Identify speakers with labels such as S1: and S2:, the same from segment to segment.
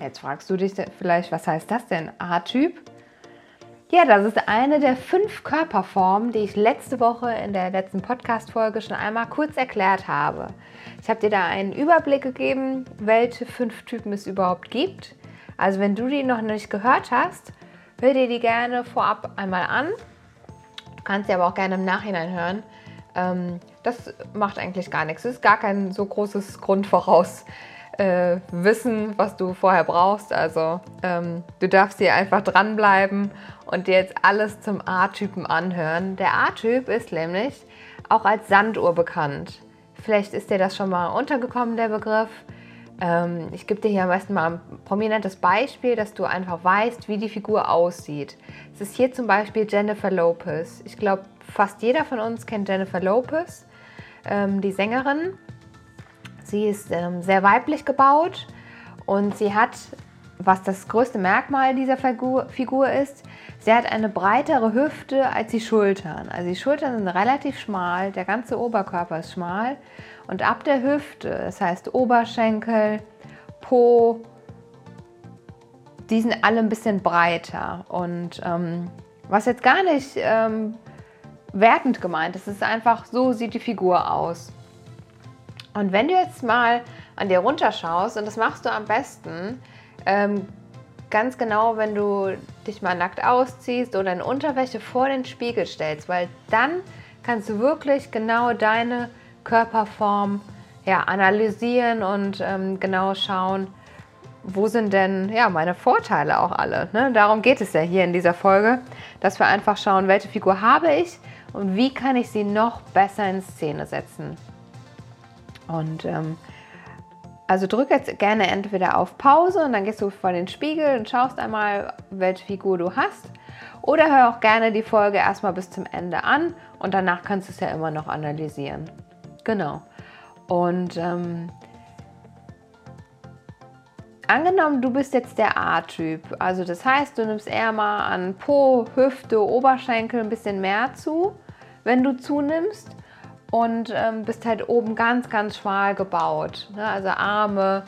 S1: Jetzt fragst du dich vielleicht, was heißt das denn? A-Typ? Ja, das ist eine der fünf Körperformen, die ich letzte Woche in der letzten Podcast-Folge schon einmal kurz erklärt habe. Ich habe dir da einen Überblick gegeben, welche fünf Typen es überhaupt gibt. Also wenn du die noch nicht gehört hast, hör dir die gerne vorab einmal an. Du kannst sie aber auch gerne im Nachhinein hören. Ähm, das macht eigentlich gar nichts. Es ist gar kein so großes Grundvoraus äh, wissen, was du vorher brauchst. Also ähm, du darfst hier einfach dranbleiben und dir jetzt alles zum A-Typen anhören. Der A-Typ ist nämlich auch als Sanduhr bekannt. Vielleicht ist dir das schon mal untergekommen, der Begriff. Ähm, ich gebe dir hier am besten mal ein prominentes Beispiel, dass du einfach weißt, wie die Figur aussieht. Es ist hier zum Beispiel Jennifer Lopez. Ich glaube, fast jeder von uns kennt Jennifer Lopez, ähm, die Sängerin. Sie ist ähm, sehr weiblich gebaut und sie hat, was das größte Merkmal dieser Figur, Figur ist, sie hat eine breitere Hüfte als die Schultern. Also die Schultern sind relativ schmal, der ganze Oberkörper ist schmal und ab der Hüfte, das heißt Oberschenkel, Po, die sind alle ein bisschen breiter. Und ähm, was jetzt gar nicht ähm, wertend gemeint ist, ist einfach, so sieht die Figur aus. Und wenn du jetzt mal an dir runterschaust, und das machst du am besten ähm, ganz genau, wenn du dich mal nackt ausziehst oder in Unterwäsche vor den Spiegel stellst, weil dann kannst du wirklich genau deine Körperform ja, analysieren und ähm, genau schauen, wo sind denn ja, meine Vorteile auch alle. Ne? Darum geht es ja hier in dieser Folge, dass wir einfach schauen, welche Figur habe ich und wie kann ich sie noch besser in Szene setzen. Und ähm, also drück jetzt gerne entweder auf Pause und dann gehst du vor den Spiegel und schaust einmal, welche Figur du hast. Oder hör auch gerne die Folge erstmal bis zum Ende an und danach kannst du es ja immer noch analysieren. Genau. Und ähm, angenommen, du bist jetzt der A-Typ. Also das heißt, du nimmst eher mal an Po, Hüfte, Oberschenkel ein bisschen mehr zu, wenn du zunimmst und ähm, bist halt oben ganz, ganz schmal gebaut. Ne? Also Arme,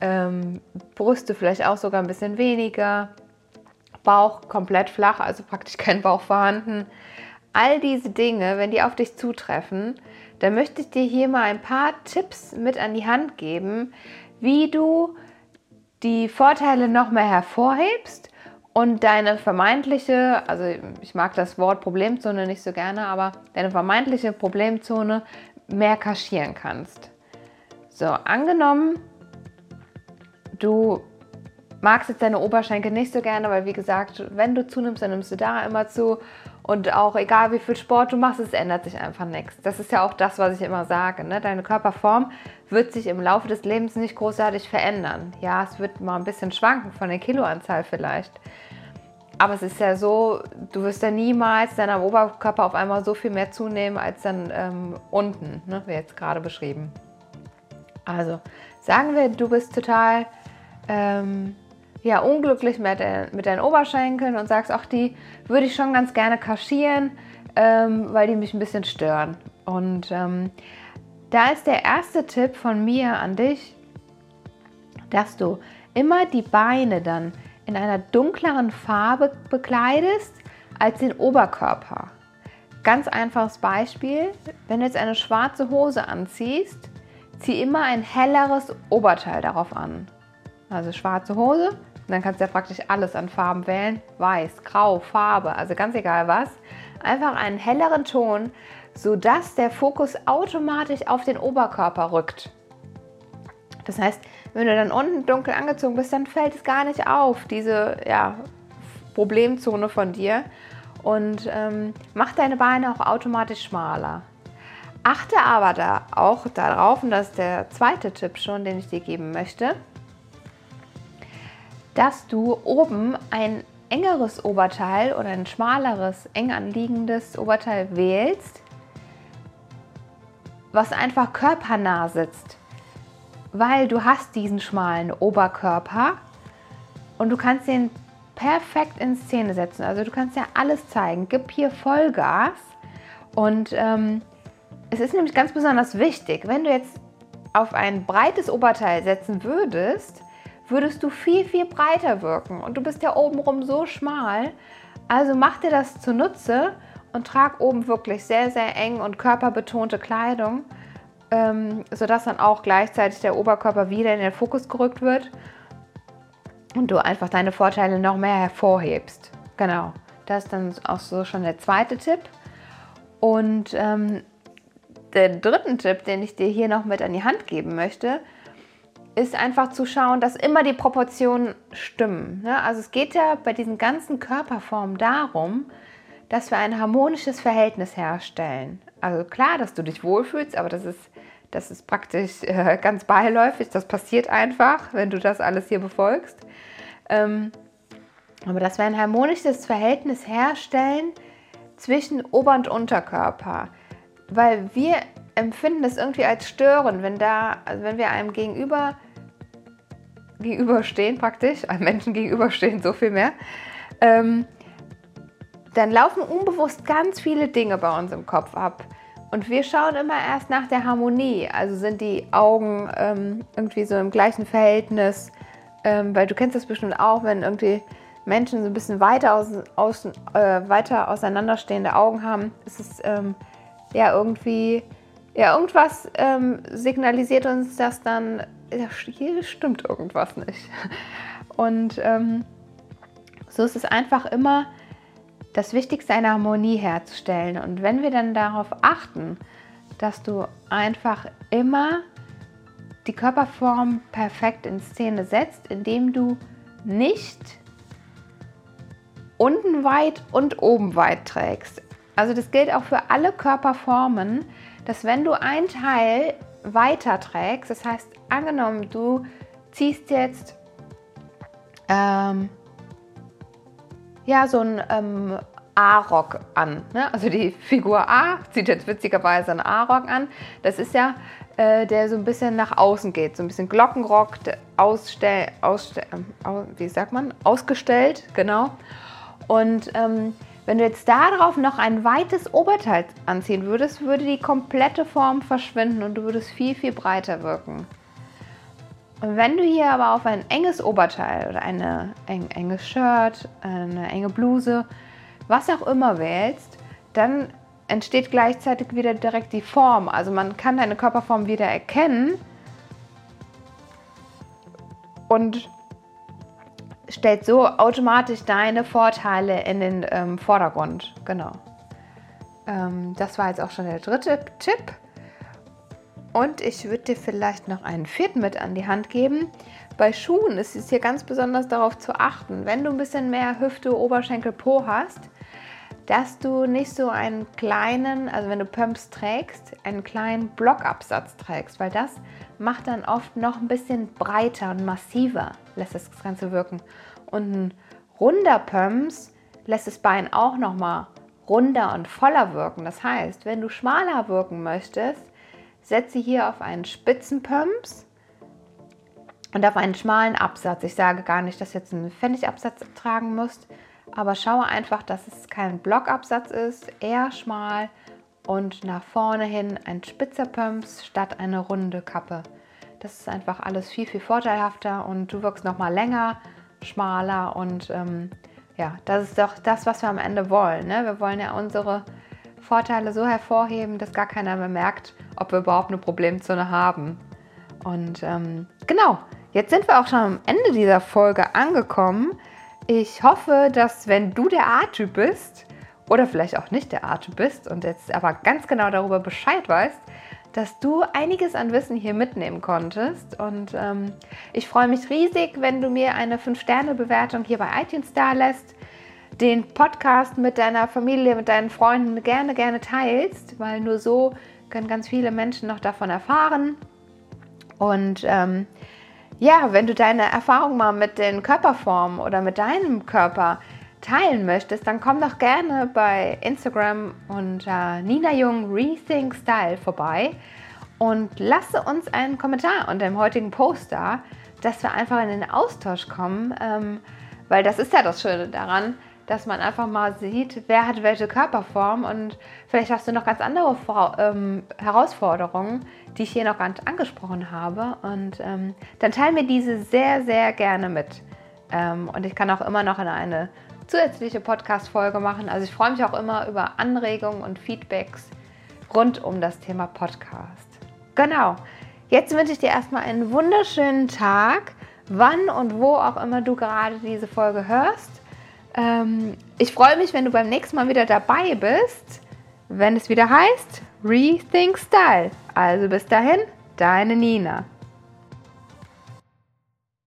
S1: ähm, Brüste vielleicht auch sogar ein bisschen weniger, Bauch komplett flach, also praktisch kein Bauch vorhanden. All diese Dinge, wenn die auf dich zutreffen, dann möchte ich dir hier mal ein paar Tipps mit an die Hand geben, wie du die Vorteile noch mehr hervorhebst und deine vermeintliche, also ich mag das Wort Problemzone nicht so gerne, aber deine vermeintliche Problemzone mehr kaschieren kannst. So, angenommen, du magst jetzt deine Oberschenkel nicht so gerne, weil wie gesagt, wenn du zunimmst, dann nimmst du da immer zu. Und auch egal wie viel Sport du machst, es ändert sich einfach nichts. Das ist ja auch das, was ich immer sage. Ne? Deine Körperform wird sich im Laufe des Lebens nicht großartig verändern. Ja, es wird mal ein bisschen schwanken von der Kiloanzahl vielleicht. Aber es ist ja so, du wirst ja niemals deinem Oberkörper auf einmal so viel mehr zunehmen als dann ähm, unten, ne, wie jetzt gerade beschrieben. Also sagen wir, du bist total ähm, ja, unglücklich mit, de mit deinen Oberschenkeln und sagst, ach, die würde ich schon ganz gerne kaschieren, ähm, weil die mich ein bisschen stören. Und ähm, da ist der erste Tipp von mir an dich, dass du immer die Beine dann in einer dunkleren Farbe bekleidest als den Oberkörper. Ganz einfaches Beispiel, wenn du jetzt eine schwarze Hose anziehst, zieh immer ein helleres Oberteil darauf an. Also schwarze Hose, dann kannst du ja praktisch alles an Farben wählen. Weiß, grau, Farbe, also ganz egal was. Einfach einen helleren Ton, sodass der Fokus automatisch auf den Oberkörper rückt. Das heißt, wenn du dann unten dunkel angezogen bist, dann fällt es gar nicht auf, diese ja, Problemzone von dir. Und ähm, mach deine Beine auch automatisch schmaler. Achte aber da auch darauf, und das ist der zweite Tipp schon, den ich dir geben möchte, dass du oben ein engeres Oberteil oder ein schmaleres, eng anliegendes Oberteil wählst, was einfach körpernah sitzt. Weil du hast diesen schmalen Oberkörper und du kannst den perfekt in Szene setzen. Also du kannst ja alles zeigen. Gib hier Vollgas. Und ähm, es ist nämlich ganz besonders wichtig, wenn du jetzt auf ein breites Oberteil setzen würdest, würdest du viel, viel breiter wirken. Und du bist ja obenrum so schmal. Also mach dir das zunutze und trag oben wirklich sehr, sehr eng und körperbetonte Kleidung, ähm, sodass dann auch gleichzeitig der Oberkörper wieder in den Fokus gerückt wird und du einfach deine Vorteile noch mehr hervorhebst. Genau, das ist dann auch so schon der zweite Tipp. Und ähm, der dritte Tipp, den ich dir hier noch mit an die Hand geben möchte, ist einfach zu schauen, dass immer die Proportionen stimmen. Ne? Also es geht ja bei diesen ganzen Körperformen darum, dass wir ein harmonisches Verhältnis herstellen. Also klar, dass du dich wohlfühlst, aber das ist, das ist praktisch äh, ganz beiläufig. Das passiert einfach, wenn du das alles hier befolgst. Ähm, aber dass wir ein harmonisches Verhältnis herstellen zwischen Ober- und Unterkörper. Weil wir empfinden es irgendwie als störend, wenn da, also wenn wir einem gegenüber gegenüberstehen praktisch, einem Menschen gegenüberstehen, so viel mehr, ähm, dann laufen unbewusst ganz viele Dinge bei uns im Kopf ab. Und wir schauen immer erst nach der Harmonie. Also sind die Augen ähm, irgendwie so im gleichen Verhältnis. Ähm, weil du kennst das bestimmt auch, wenn irgendwie Menschen so ein bisschen weiter, aus, aus, äh, weiter auseinanderstehende Augen haben, ist es ähm, ja irgendwie, ja, irgendwas ähm, signalisiert uns, dass dann, hier stimmt irgendwas nicht. Und ähm, so ist es einfach immer das Wichtigste, eine Harmonie herzustellen. Und wenn wir dann darauf achten, dass du einfach immer die Körperform perfekt in Szene setzt, indem du nicht unten weit und oben weit trägst. Also das gilt auch für alle Körperformen, dass wenn du ein Teil weiter trägst, das heißt angenommen, du ziehst jetzt ähm, ja, so ein ähm, A-Rock an. Ne? Also die Figur A zieht jetzt witzigerweise einen A-Rock an. Das ist ja, äh, der so ein bisschen nach außen geht, so ein bisschen Glockenrock, ausstell, ausstell, äh, wie sagt man, ausgestellt, genau. Und ähm, wenn du jetzt darauf noch ein weites Oberteil anziehen würdest, würde die komplette Form verschwinden und du würdest viel, viel breiter wirken. Und wenn du hier aber auf ein enges Oberteil oder ein eng, enges Shirt, eine enge Bluse, was auch immer wählst, dann entsteht gleichzeitig wieder direkt die Form. Also man kann deine Körperform wieder erkennen und stellt so automatisch deine Vorteile in den ähm, Vordergrund. Genau. Ähm, das war jetzt auch schon der dritte Tipp. Und ich würde dir vielleicht noch einen vierten mit an die Hand geben. Bei Schuhen ist es hier ganz besonders darauf zu achten, wenn du ein bisschen mehr Hüfte, Oberschenkel, Po hast, dass du nicht so einen kleinen, also wenn du Pumps trägst, einen kleinen Blockabsatz trägst, weil das macht dann oft noch ein bisschen breiter und massiver, lässt das Ganze wirken. Und ein runder Pumps lässt das Bein auch noch mal runder und voller wirken. Das heißt, wenn du schmaler wirken möchtest, setze hier auf einen spitzen Pumps und auf einen schmalen Absatz. Ich sage gar nicht, dass du jetzt einen Pfennigabsatz tragen musst, aber schaue einfach, dass es kein Blockabsatz ist, eher schmal und nach vorne hin ein spitzer Pumps statt eine runde Kappe. Das ist einfach alles viel, viel vorteilhafter und du wirkst noch mal länger, schmaler und ähm, ja, das ist doch das, was wir am Ende wollen. Ne? Wir wollen ja unsere Vorteile so hervorheben, dass gar keiner mehr merkt, ob wir überhaupt eine Problemzone haben. Und ähm, genau, jetzt sind wir auch schon am Ende dieser Folge angekommen. Ich hoffe, dass wenn du der A-Typ bist oder vielleicht auch nicht der A-Typ bist und jetzt aber ganz genau darüber Bescheid weißt, dass du einiges an Wissen hier mitnehmen konntest. Und ähm, ich freue mich riesig, wenn du mir eine 5-Sterne-Bewertung hier bei iTunes da lässt den Podcast mit deiner Familie, mit deinen Freunden gerne, gerne teilst, weil nur so können ganz viele Menschen noch davon erfahren. Und ähm, ja, wenn du deine Erfahrung mal mit den Körperformen oder mit deinem Körper teilen möchtest, dann komm doch gerne bei Instagram unter Nina Jung Rethink Style vorbei und lasse uns einen Kommentar unter dem heutigen Post da, dass wir einfach in den Austausch kommen, ähm, weil das ist ja das Schöne daran, dass man einfach mal sieht, wer hat welche Körperform und vielleicht hast du noch ganz andere ähm, Herausforderungen, die ich hier noch gar nicht angesprochen habe und ähm, dann teilen wir diese sehr, sehr gerne mit. Ähm, und ich kann auch immer noch in eine zusätzliche Podcast-Folge machen. Also ich freue mich auch immer über Anregungen und Feedbacks rund um das Thema Podcast. Genau. Jetzt wünsche ich dir erstmal einen wunderschönen Tag, wann und wo auch immer du gerade diese Folge hörst. Ähm, ich freue mich, wenn du beim nächsten Mal wieder dabei bist, wenn es wieder heißt Rethink Style. Also bis dahin, deine Nina.